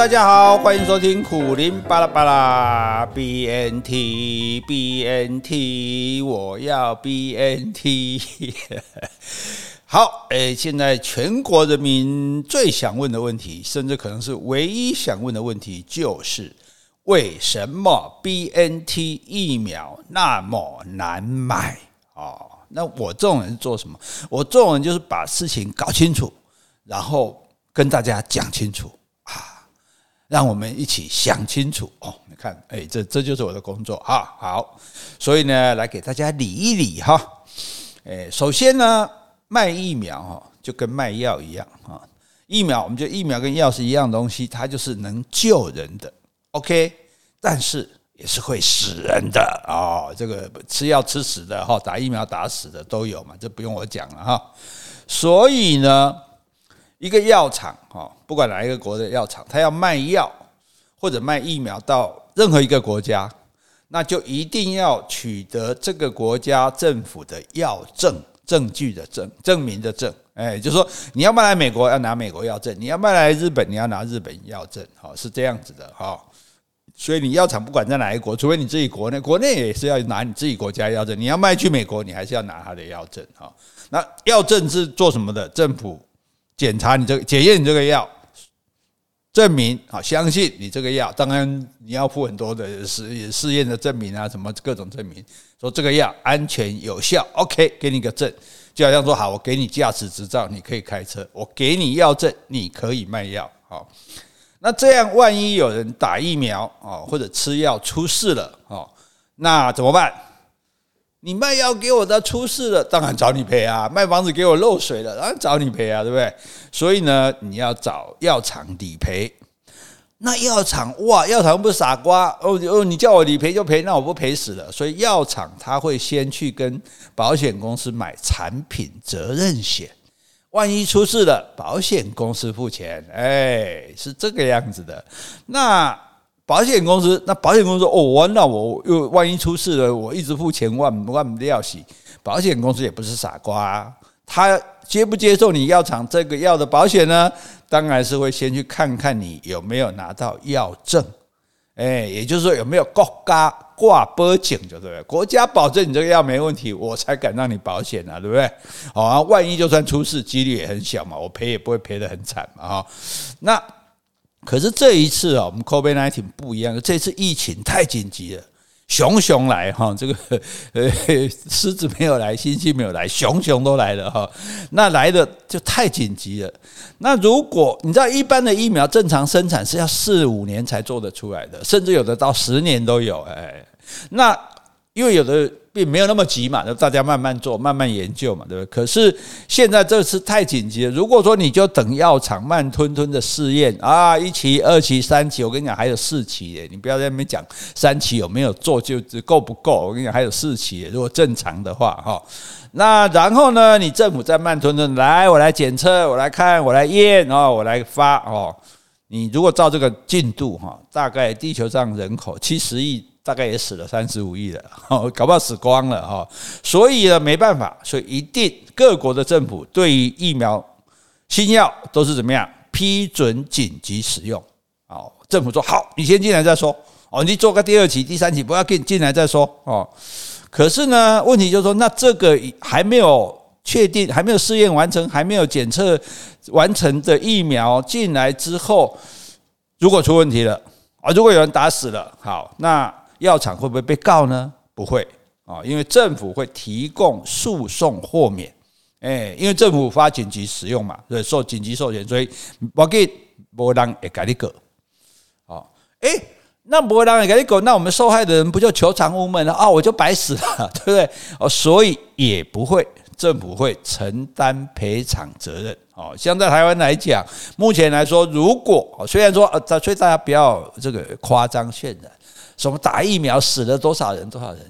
大家好，欢迎收听苦苓巴拉巴拉 BNT BNT，我要 BNT。好，诶，现在全国人民最想问的问题，甚至可能是唯一想问的问题，就是为什么 BNT 疫苗那么难买啊？那我这种人做什么？我这种人就是把事情搞清楚，然后跟大家讲清楚。让我们一起想清楚哦！你看，哎，这这就是我的工作哈。好，所以呢，来给大家理一理哈。哎，首先呢，卖疫苗哈，就跟卖药一样啊。疫苗，我们觉得疫苗跟药是一样东西，它就是能救人的，OK，但是也是会死人的哦。这个吃药吃死的哈，打疫苗打死的都有嘛，这不用我讲了哈。所以呢。一个药厂哈，不管哪一个国的药厂，他要卖药或者卖疫苗到任何一个国家，那就一定要取得这个国家政府的药证证据的证证明的证，哎，就是说你要卖来美国要拿美国药证，你要卖来日本你要拿日本药证，哈，是这样子的哈。所以你药厂不管在哪一国，除非你自己国内，国内也是要拿你自己国家药证。你要卖去美国，你还是要拿他的药证哈。那药证是做什么的？政府。检查你这个，检验你这个药，证明啊，相信你这个药，当然你要附很多的实试验的证明啊，什么各种证明，说这个药安全有效，OK，给你个证，就好像说好，我给你驾驶执照，你可以开车，我给你药证，你可以卖药，好，那这样万一有人打疫苗啊或者吃药出事了，啊，那怎么办？你卖药给我的出事了，当然找你赔啊！卖房子给我漏水了，当然找你赔啊，对不对？所以呢，你要找药厂理赔。那药厂哇，药厂不是傻瓜哦哦，你叫我理赔就赔，那我不赔死了。所以药厂他会先去跟保险公司买产品责任险，万一出事了，保险公司付钱。哎，是这个样子的。那。保险公司，那保险公司：“哦，完了，我又万一出事了，我一直付钱，万万不要洗。”保险公司也不是傻瓜，他接不接受你药厂这个药的保险呢？当然是会先去看看你有没有拿到药证，哎，也就是说有没有国家挂保证，就对了。国家保证你这个药没问题，我才敢让你保险啊，对不对？好啊，万一就算出事，几率也很小嘛，我赔也不会赔得很惨嘛，哈，那。可是这一次啊，我们 COVID-19 不一样，这次疫情太紧急了，熊熊来哈，这个 呃狮子没有来，猩猩没有来，熊熊都来了哈，那来的就太紧急了。那如果你知道，一般的疫苗正常生产是要四五年才做得出来的，甚至有的到十年都有，哎，那因为有的。并没有那么急嘛，就大家慢慢做，慢慢研究嘛，对不对？可是现在这次太紧急了。如果说你就等药厂慢吞吞的试验啊，一期、二期、三期，我跟你讲还有四期耶，你不要在那边讲三期有没有做就够不够？我跟你讲还有四期耶，如果正常的话哈。那然后呢，你政府再慢吞吞来，我来检测，我来看，我来验哦，我来发哦。你如果照这个进度哈，大概地球上人口七十亿。大概也死了三十五亿了，搞不好死光了哈。所以呢，没办法，所以一定各国的政府对于疫苗新药都是怎么样批准紧急使用。哦，政府说好，你先进来再说。哦，你做个第二期、第三期，不要进进来再说。哦，可是呢，问题就是说，那这个还没有确定，还没有试验完成，还没有检测完成的疫苗进来之后，如果出问题了啊，如果有人打死了，好，那。药厂会不会被告呢？不会啊，因为政府会提供诉讼豁免。哎，因为政府发紧急使用嘛，对，受紧急授权，所以我给没人会跟你告。好，哎，那没人会跟你告，那我们受害的人不就求偿无门了啊？我就白死了，对不对？哦，所以也不会，政府会承担赔偿责任。哦，像在台湾来讲，目前来说，如果虽然说呃，所以大家不要这个夸张渲染。什么打疫苗死了多少人？多少人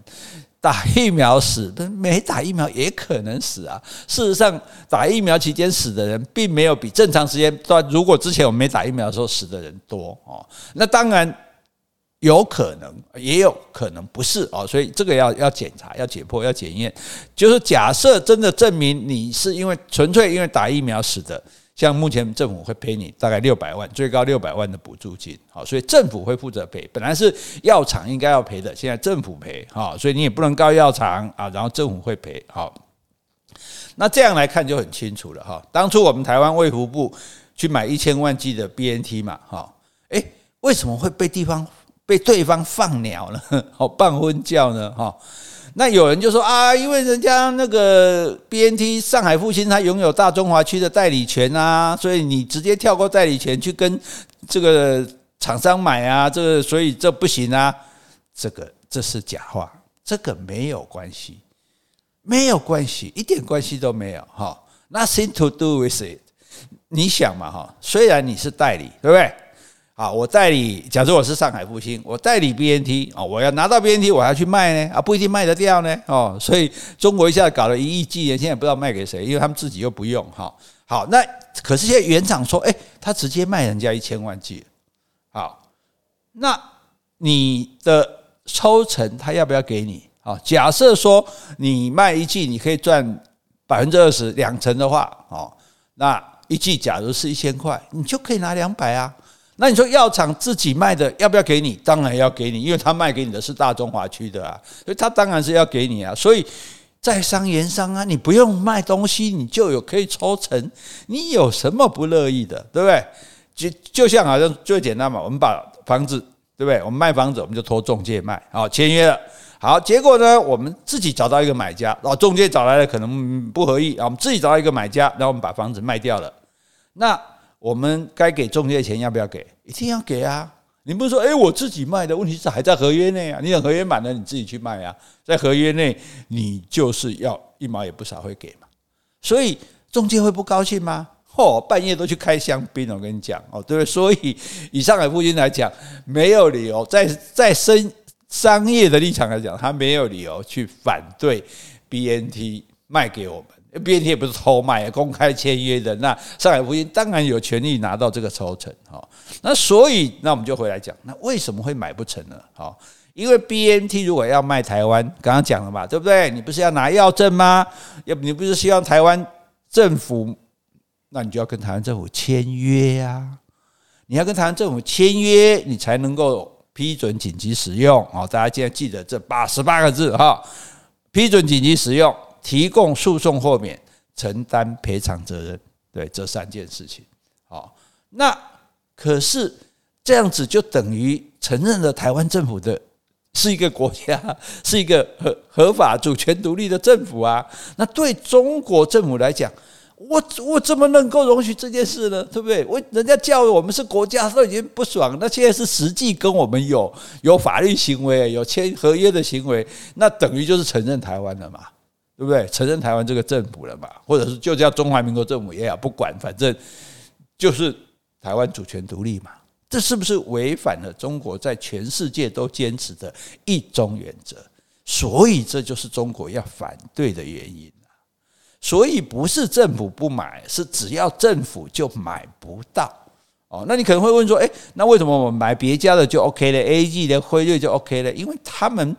打疫苗死，没打疫苗也可能死啊。事实上，打疫苗期间死的人，并没有比正常时间段，如果之前我没打疫苗的时候死的人多哦。那当然有可能，也有可能不是哦。所以这个要要检查，要解剖，要检验。就是假设真的证明你是因为纯粹因为打疫苗死的。像目前政府会赔你大概六百万，最高六百万的补助金，好，所以政府会负责赔。本来是药厂应该要赔的，现在政府赔，好，所以你也不能告药厂啊，然后政府会赔，好。那这样来看就很清楚了哈。当初我们台湾卫福部去买一千万剂的 BNT 嘛，哈，诶，为什么会被地方被对方放鸟呢？好，办婚教呢？哈。那有人就说啊，因为人家那个 BNT 上海复兴他拥有大中华区的代理权啊，所以你直接跳过代理权去跟这个厂商买啊，这个所以这不行啊，这个这是假话，这个没有关系，没有关系，一点关系都没有哈，Nothing to do with it。你想嘛哈，虽然你是代理，对不对？啊，我代理，假设我是上海复兴，我代理 BNT 啊，我要拿到 BNT，我还要去卖呢，啊，不一定卖得掉呢，哦，所以中国一下搞了一亿剂，现在不知道卖给谁，因为他们自己又不用，哈，好，那可是现在原厂说，哎，他直接卖人家一千万剂，好，那你的抽成他要不要给你？啊，假设说你卖一剂你可以赚百分之二十，两成的话，哦，那一剂假如是一千块，你就可以拿两百啊。那你说药厂自己卖的要不要给你？当然要给你，因为他卖给你的是大中华区的啊，所以他当然是要给你啊。所以在商言商啊，你不用卖东西，你就有可以抽成，你有什么不乐意的，对不对？就就像好像最简单嘛，我们把房子，对不对？我们卖房子，我们就托中介卖，好签约了，好结果呢，我们自己找到一个买家，然后中介找来了可能不合意，啊，我们自己找到一个买家，然后我们把房子卖掉了，那。我们该给中介钱要不要给？一定要给啊！你不是说，诶，我自己卖的，问题是还在合约内啊。你等合约满了，你自己去卖啊。在合约内，你就是要一毛也不少会给嘛。所以中介会不高兴吗？嚯，半夜都去开香槟，我跟你讲哦，对不对？所以以上海复星来讲，没有理由在在生商业的立场来讲，他没有理由去反对 BNT 卖给我们。BNT 也不是偷卖，公开签约的。那上海复星当然有权利拿到这个抽成，哈。那所以，那我们就回来讲，那为什么会买不成呢？哈，因为 BNT 如果要卖台湾，刚刚讲了嘛，对不对？你不是要拿药证吗？要不你不是希望台湾政府，那你就要跟台湾政府签约啊。你要跟台湾政府签约，你才能够批准紧急使用。哦，大家记得记得这八十八个字哈，批准紧急使用。提供诉讼豁免、承担赔偿责任，对这三件事情，好，那可是这样子就等于承认了台湾政府的是一个国家，是一个合合法、主权独立的政府啊。那对中国政府来讲，我我怎么能够容许这件事呢？对不对？我人家叫我们是国家都已经不爽，那现在是实际跟我们有有法律行为、有签合约的行为，那等于就是承认台湾了嘛。对不对？承认台湾这个政府了嘛？或者是就叫中华民国政府也好，不管，反正就是台湾主权独立嘛。这是不是违反了中国在全世界都坚持的一中原则？所以这就是中国要反对的原因。所以不是政府不买，是只要政府就买不到。哦，那你可能会问说，诶，那为什么我们买别家的就 OK 了，A G 的辉瑞就 OK 了？因为他们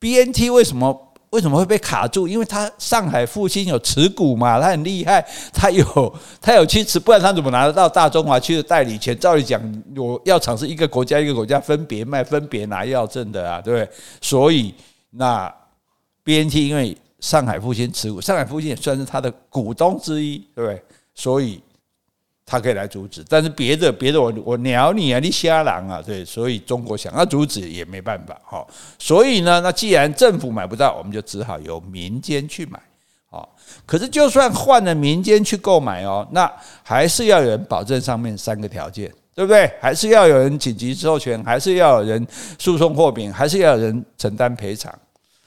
BNT 为什么？为什么会被卡住？因为他上海复兴有持股嘛，他很厉害，他有他有去持，不然他怎么拿得到大中华区的代理权？照理讲，我药厂是一个国家一个国家分别卖、分别拿药证的啊，对不对？所以那 BNT 因为上海复兴持股，上海复兴也算是他的股东之一，对不对？所以。他可以来阻止，但是别的别的我我鸟你啊，你瞎狼啊，对，所以中国想要阻止也没办法，哈，所以呢，那既然政府买不到，我们就只好由民间去买，好，可是就算换了民间去购买哦，那还是要有人保证上面三个条件，对不对？还是要有人紧急授权，还是要有人诉讼豁免，还是要有人承担赔偿，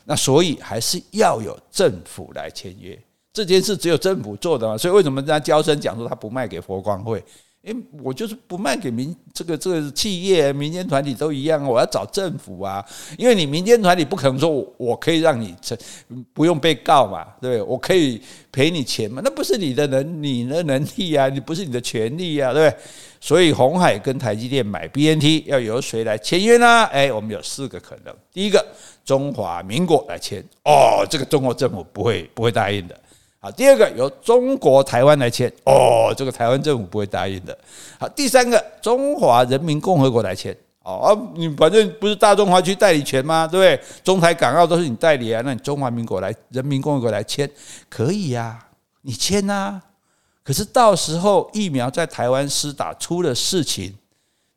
那所以还是要有政府来签约。这件事只有政府做的嘛，所以为什么人家交生讲说他不卖给佛光会？因为我就是不卖给民这个这个企业、民间团体都一样，我要找政府啊，因为你民间团体不可能说我可以让你成不用被告嘛，对不对？我可以赔你钱嘛，那不是你的能你的能力啊，你不是你的权利啊，对不对？所以红海跟台积电买 BNT 要由谁来签约呢？哎，我们有四个可能，第一个中华民国来签，哦，这个中国政府不会不会答应的。好，第二个由中国台湾来签，哦，这个台湾政府不会答应的。好，第三个中华人民共和国来签，哦，你反正不是大中华区代理权吗？对不对？中台港澳都是你代理啊，那你中华民国来人民共和国来签可以呀，你签呐。可是到时候疫苗在台湾施打出了事情，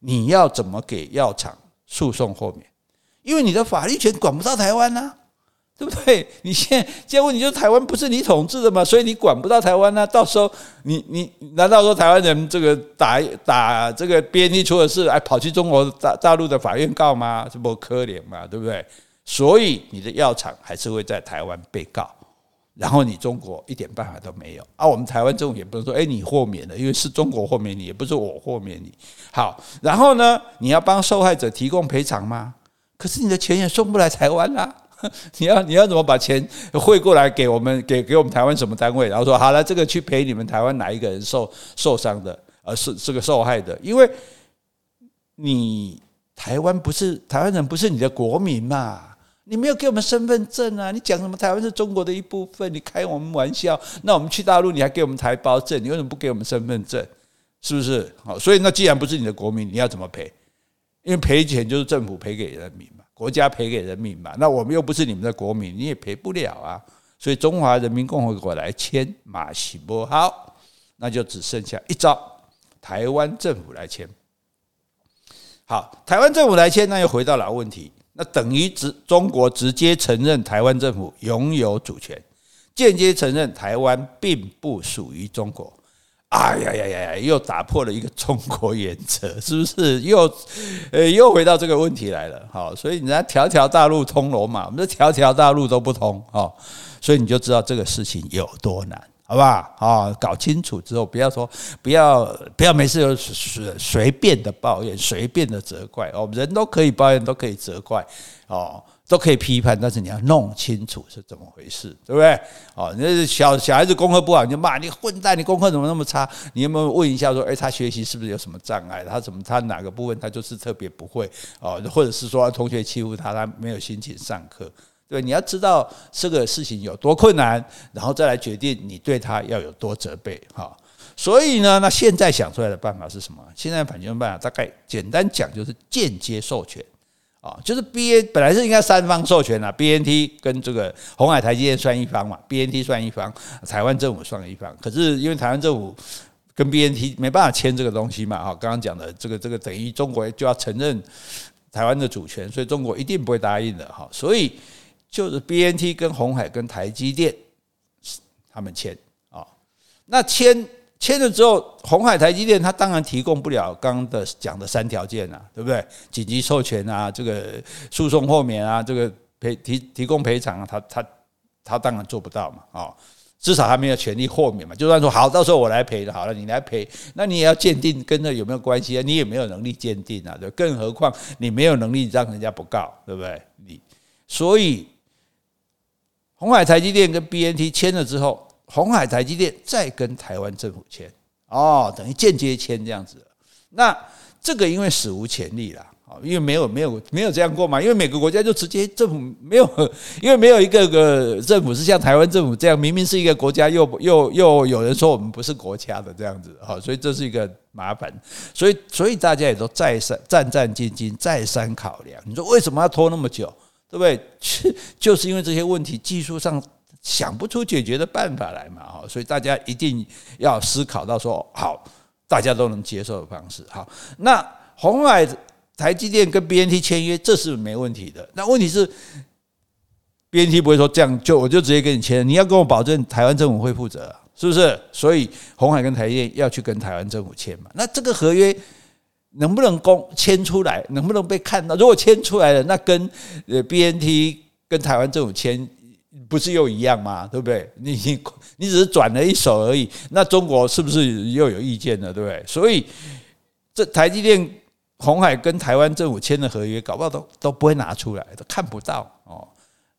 你要怎么给药厂诉讼豁免？因为你的法律权管不到台湾呐。对不对？你现在现在问题就台湾不是你统治的嘛，所以你管不到台湾呢。到时候你你难道说台湾人这个打打这个 BNT 出了事，还跑去中国大大陆的法院告吗？这不可怜嘛，对不对？所以你的药厂还是会在台湾被告，然后你中国一点办法都没有啊。我们台湾政府也不能说，哎，你豁免了，因为是中国豁免你，也不是我豁免你。好，然后呢，你要帮受害者提供赔偿吗？可是你的钱也送不来台湾啊。你要你要怎么把钱汇过来给我们给给我们台湾什么单位？然后说好了，这个去赔你们台湾哪一个人受受伤的，而是这个受害的，因为你台湾不是台湾人，不是你的国民嘛？你没有给我们身份证啊？你讲什么台湾是中国的一部分？你开我们玩笑？那我们去大陆你还给我们台胞证？你为什么不给我们身份证？是不是？好，所以那既然不是你的国民，你要怎么赔？因为赔钱就是政府赔给人民嘛。国家赔给人民嘛，那我们又不是你们的国民，你也赔不了啊。所以中华人民共和国来签马西波好，那就只剩下一招，台湾政府来签。好，台湾政府来签，那又回到老问题，那等于直中国直接承认台湾政府拥有主权，间接承认台湾并不属于中国。哎呀呀呀呀！又打破了一个中国原则，是不是？又呃，又回到这个问题来了。好，所以人家条条大路通罗马，我们这条条大路都不通啊，所以你就知道这个事情有多难，好不好？啊，搞清楚之后，不要说，不要不要没事就随随便的抱怨，随便的责怪哦，人都可以抱怨，都可以责怪哦。都可以批判，但是你要弄清楚是怎么回事，对不对？哦，那小小孩子功课不好，你就骂你混蛋，你功课怎么那么差？你有没有问一下说，诶，他学习是不是有什么障碍？他怎么他哪个部分他就是特别不会？哦，或者是说同学欺负他，他没有心情上课？对，你要知道这个事情有多困难，然后再来决定你对他要有多责备。哈，所以呢，那现在想出来的办法是什么？现在反击办法大概简单讲就是间接授权。啊，就是 B A 本来是应该三方授权啊，B N T 跟这个红海台积电算一方嘛，B N T 算一方，台湾政府算一方。可是因为台湾政府跟 B N T 没办法签这个东西嘛，哈，刚刚讲的这个这个等于中国就要承认台湾的主权，所以中国一定不会答应的哈。所以就是 B N T 跟红海跟台积电他们签啊，那签。签了之后，鸿海台积电它当然提供不了刚刚的讲的三条件啊，对不对？紧急授权啊，这个诉讼豁免啊，这个赔提提供赔偿啊，他他他当然做不到嘛，啊，至少他没有权利豁免嘛。就算说好，到时候我来赔了，好了，你来赔，那你也要鉴定跟这有没有关系啊？你也没有能力鉴定啊，对，更何况你没有能力让人家不告，对不对？你所以鸿海台积电跟 BNT 签了之后。红海台积电再跟台湾政府签哦，等于间接签这样子。那这个因为史无前例啦，因为没有没有没有这样过嘛。因为每个国家就直接政府没有，因为没有一个个政府是像台湾政府这样，明明是一个国家，又又又有人说我们不是国家的这样子，好，所以这是一个麻烦。所以所以大家也都再三战战兢兢，再三考量。你说为什么要拖那么久？对不对？就是因为这些问题技术上。想不出解决的办法来嘛？哈，所以大家一定要思考到说，好，大家都能接受的方式。好，那红海台积电跟 BNT 签约，这是没问题的。那问题是，BNT 不会说这样就我就直接跟你签，你要跟我保证台湾政府会负责，是不是？所以红海跟台积电要去跟台湾政府签嘛？那这个合约能不能公签出来？能不能被看到？如果签出来了，那跟呃 BNT 跟台湾政府签。不是又一样吗？对不对？你你你只是转了一手而已，那中国是不是又有意见了？对不对？所以这台积电、红海跟台湾政府签的合约，搞不好都都不会拿出来，都看不到哦。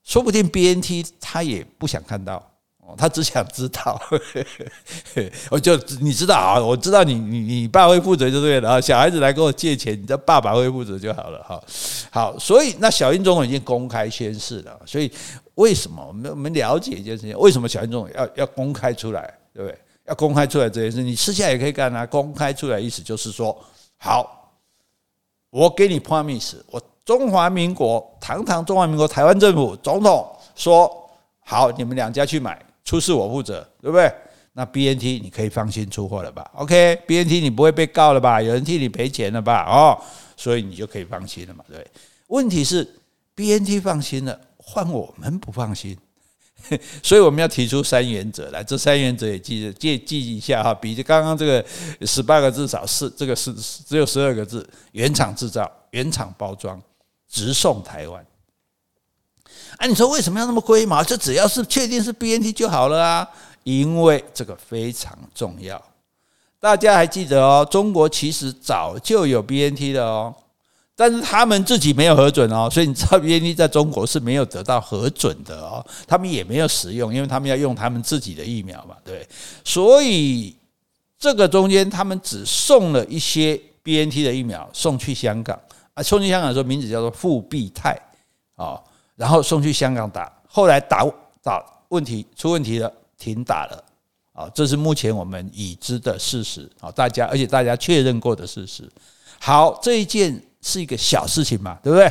说不定 BNT 他也不想看到哦。他只想知道，我 就你知道啊，我知道你你你爸会负责就对了啊。小孩子来跟我借钱，你的爸爸会负责就好了哈。好，所以那小英总统已经公开宣誓了，所以为什么？我们我们了解一件事情，为什么小英总要要公开出来，对不对？要公开出来这件事，你私下也可以干啊。公开出来意思就是说，好，我给你 promise，我中华民国堂堂中华民国台湾政府总统说，好，你们两家去买，出事我负责，对不对？那 BNT 你可以放心出货了吧？OK，BNT 你不会被告了吧？有人替你赔钱了吧？哦，所以你就可以放心了嘛，对。问题是 BNT 放心了，换我们不放心。所以我们要提出三原则来，这三原则也记着记记一下哈，比刚刚这个十八个字少四，这个是只有十二个字：原厂制造、原厂包装、直送台湾。啊，你说为什么要那么龟毛？这只要是确定是 BNT 就好了啊，因为这个非常重要。大家还记得哦，中国其实早就有 BNT 的哦。但是他们自己没有核准哦，所以你知道 BNT 在中国是没有得到核准的哦，他们也没有使用，因为他们要用他们自己的疫苗嘛，对。所以这个中间他们只送了一些 BNT 的疫苗送去香港啊，送去香港的时候名字叫做复必泰啊，然后送去香港打，后来打打问题出问题了，停打了啊，这是目前我们已知的事实啊，大家而且大家确认过的事实。好，这一件。是一个小事情嘛，对不对？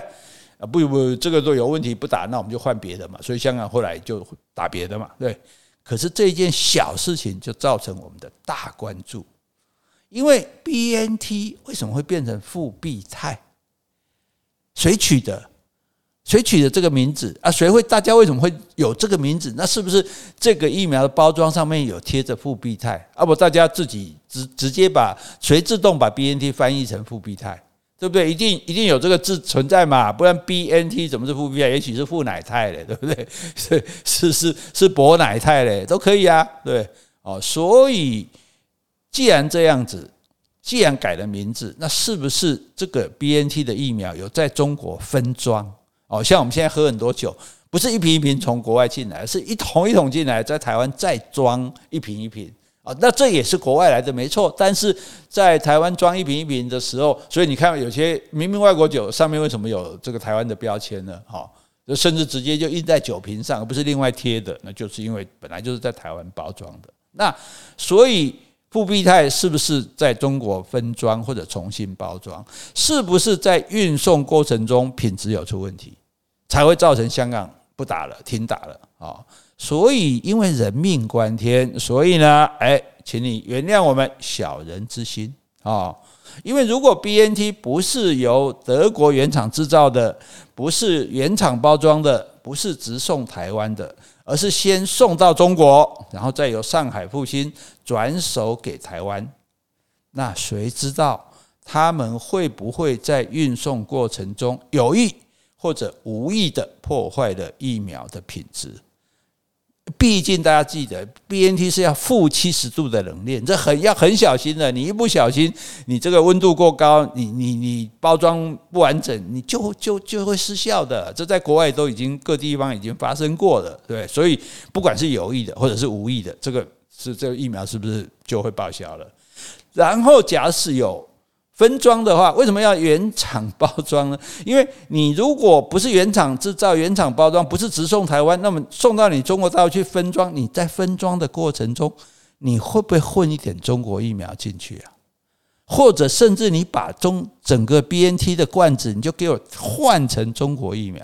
啊，不不，这个都有问题不打，那我们就换别的嘛。所以香港后来就打别的嘛，对。可是这一件小事情就造成我们的大关注，因为 BNT 为什么会变成复必泰？谁取的？谁取的这个名字啊？谁会？大家为什么会有这个名字？那是不是这个疫苗的包装上面有贴着复必泰？啊不，大家自己直直接把谁自动把 BNT 翻译成复必泰？对不对？一定一定有这个字存在嘛？不然 BNT 怎么是复必泰？也许是复乃泰嘞，对不对？是是是是博奶泰嘞，都可以啊。对哦，所以既然这样子，既然改了名字，那是不是这个 BNT 的疫苗有在中国分装？哦，像我们现在喝很多酒，不是一瓶一瓶从国外进来，是一桶一桶进来，在台湾再装一瓶一瓶。啊，那这也是国外来的，没错。但是在台湾装一瓶一瓶的时候，所以你看，有些明明外国酒上面为什么有这个台湾的标签呢？哈，就甚至直接就印在酒瓶上，而不是另外贴的，那就是因为本来就是在台湾包装的。那所以复必泰是不是在中国分装或者重新包装？是不是在运送过程中品质有出问题，才会造成香港不打了，停打了啊？所以，因为人命关天，所以呢，哎，请你原谅我们小人之心啊！因为如果 BNT 不是由德国原厂制造的，不是原厂包装的，不是直送台湾的，而是先送到中国，然后再由上海复兴转手给台湾，那谁知道他们会不会在运送过程中有意或者无意的破坏了疫苗的品质？毕竟大家记得，BNT 是要负七十度的冷链，这很要很小心的。你一不小心，你这个温度过高，你你你包装不完整，你就就就会失效的。这在国外都已经各地方已经发生过了，对。所以不管是有意的或者是无意的，这个是这个疫苗是不是就会报销了？然后假使有。分装的话，为什么要原厂包装呢？因为你如果不是原厂制造、原厂包装，不是直送台湾，那么送到你中国大陆去分装，你在分装的过程中，你会不会混一点中国疫苗进去啊？或者甚至你把中整个 BNT 的罐子，你就给我换成中国疫苗？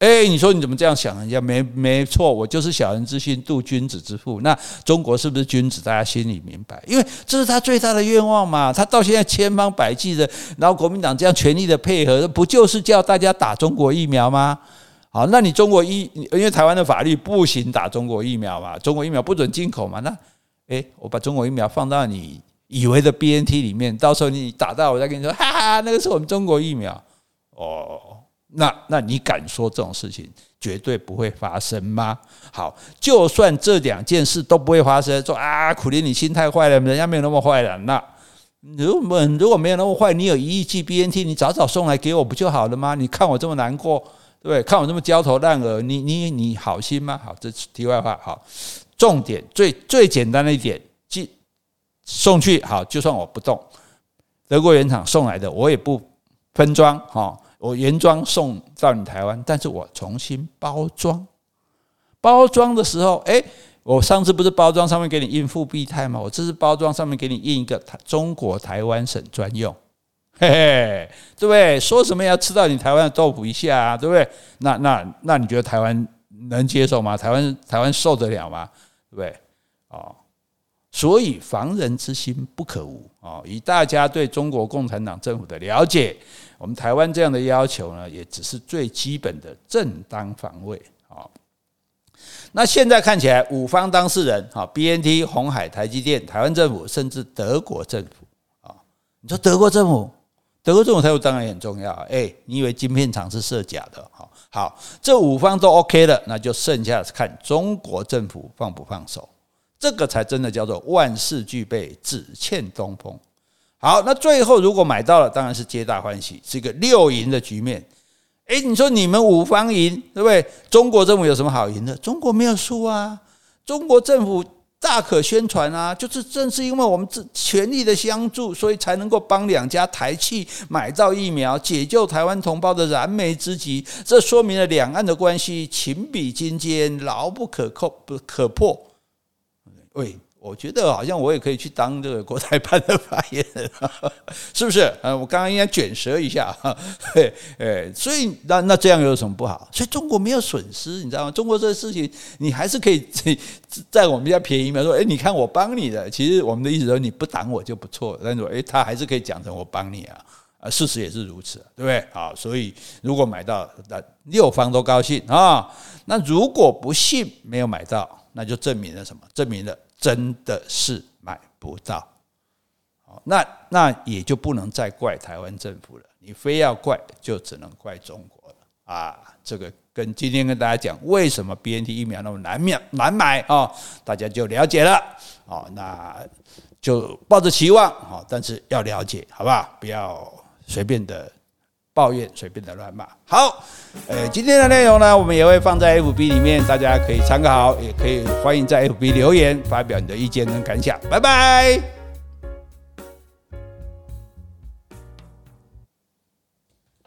哎，你说你怎么这样想？人家没没错，我就是小人之心度君子之腹。那中国是不是君子？大家心里明白，因为这是他最大的愿望嘛。他到现在千方百计的，然后国民党这样全力的配合，不就是叫大家打中国疫苗吗？好，那你中国疫，因为台湾的法律不行打中国疫苗嘛，中国疫苗不准进口嘛。那，哎，我把中国疫苗放到你以为的 BNT 里面，到时候你打到，我再跟你说，哈哈，那个是我们中国疫苗哦。那那你敢说这种事情绝对不会发生吗？好，就算这两件事都不会发生，说啊，苦力你心太坏了，人家没有那么坏了。那如果如果没有那么坏，你有一亿剂 BNT，你早早送来给我不就好了吗？你看我这么难过，对对？看我这么焦头烂额，你你你好心吗？好，这题外话。好，重点最最简单的一点，寄送去好，就算我不动，德国原厂送来的，我也不分装哈。我原装送到你台湾，但是我重新包装。包装的时候，哎，我上次不是包装上面给你印复必泰吗？我这次包装上面给你印一个中国台湾省专用，嘿嘿，对不对？说什么要吃到你台湾的豆腐一下啊，对不对？那那那你觉得台湾能接受吗？台湾台湾受得了吗？对不对？哦，所以防人之心不可无哦。以大家对中国共产党政府的了解，我们台湾这样的要求呢，也只是最基本的正当防卫啊。那现在看起来，五方当事人，哈，BNT、红海、台积电、台湾政府，甚至德国政府，啊，你说德国政府，德国政府态度当然很重要，哎，你以为晶片厂是设假的？好，好，这五方都 OK 了，那就剩下看中国政府放不放手，这个才真的叫做万事俱备，只欠东风。好，那最后如果买到了，当然是皆大欢喜，是一个六赢的局面。诶，你说你们五方赢，对不对？中国政府有什么好赢的？中国没有输啊，中国政府大可宣传啊，就是正是因为我们这全力的相助，所以才能够帮两家台企买到疫苗，解救台湾同胞的燃眉之急。这说明了两岸的关系情比金坚，牢不可扣，不可破。喂。我觉得好像我也可以去当这个国台办的发言人，是不是？嗯，我刚刚应该卷舌一下，对，诶，所以那那这样有什么不好？所以中国没有损失，你知道吗？中国这个事情你还是可以在我们家便宜嘛？说，诶，你看我帮你的，其实我们的意思说你不挡我就不错。但是，诶，他还是可以讲成我帮你啊，啊，事实也是如此，对不对？好，所以如果买到，那六方都高兴啊。那如果不幸没有买到，那就证明了什么？证明了。真的是买不到，那那也就不能再怪台湾政府了。你非要怪，就只能怪中国了啊！这个跟今天跟大家讲为什么 BNT 疫苗那么难买难买啊，大家就了解了啊。那就抱着期望啊，但是要了解，好不好？不要随便的。抱怨随便的乱骂。好，呃，今天的内容呢，我们也会放在 FB 里面，大家可以参考，也可以欢迎在 FB 留言发表你的意见跟感想。拜拜。